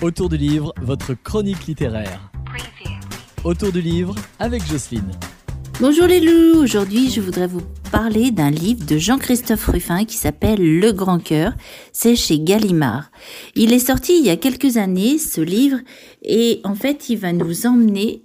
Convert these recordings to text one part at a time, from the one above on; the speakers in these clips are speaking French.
Autour du livre, votre chronique littéraire. Autour du livre avec Jocelyne. Bonjour les loups, aujourd'hui je voudrais vous parler d'un livre de Jean-Christophe Ruffin qui s'appelle Le Grand Cœur, c'est chez Gallimard. Il est sorti il y a quelques années ce livre et en fait il va nous emmener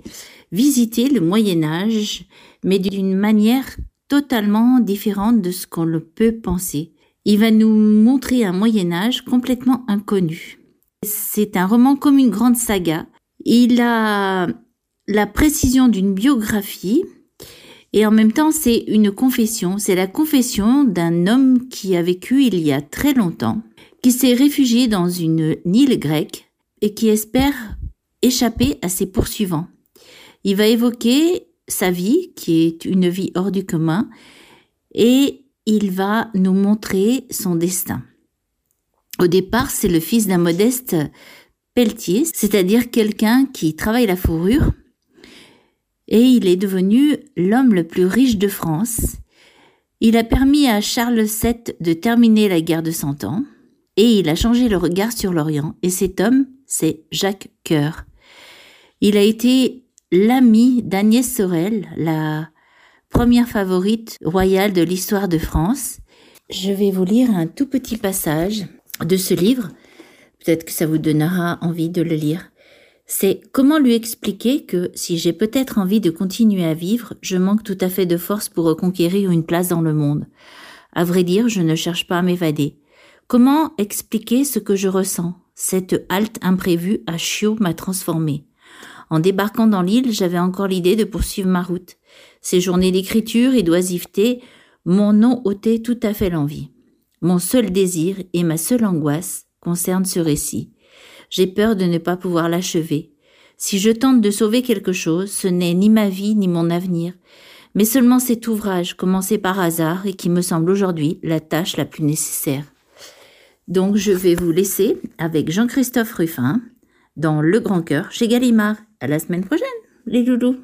visiter le Moyen Âge mais d'une manière totalement différente de ce qu'on le peut penser. Il va nous montrer un Moyen Âge complètement inconnu. C'est un roman comme une grande saga. Il a la précision d'une biographie et en même temps c'est une confession. C'est la confession d'un homme qui a vécu il y a très longtemps, qui s'est réfugié dans une île grecque et qui espère échapper à ses poursuivants. Il va évoquer sa vie, qui est une vie hors du commun, et il va nous montrer son destin. Au départ, c'est le fils d'un modeste pelletier, c'est-à-dire quelqu'un qui travaille la fourrure, et il est devenu l'homme le plus riche de France. Il a permis à Charles VII de terminer la guerre de Cent Ans, et il a changé le regard sur l'Orient, et cet homme, c'est Jacques Coeur. Il a été l'ami d'Agnès Sorel, la première favorite royale de l'histoire de France. Je vais vous lire un tout petit passage de ce livre, peut-être que ça vous donnera envie de le lire, c'est comment lui expliquer que si j'ai peut-être envie de continuer à vivre, je manque tout à fait de force pour reconquérir une place dans le monde. À vrai dire, je ne cherche pas à m'évader. Comment expliquer ce que je ressens Cette halte imprévue à Chiot m'a transformée. En débarquant dans l'île, j'avais encore l'idée de poursuivre ma route. Ces journées d'écriture et d'oisiveté m'en ont ôté tout à fait l'envie. Mon seul désir et ma seule angoisse concernent ce récit. J'ai peur de ne pas pouvoir l'achever. Si je tente de sauver quelque chose, ce n'est ni ma vie ni mon avenir, mais seulement cet ouvrage commencé par hasard et qui me semble aujourd'hui la tâche la plus nécessaire. Donc je vais vous laisser avec Jean-Christophe Ruffin dans Le Grand Cœur chez Gallimard. À la semaine prochaine, les loulous.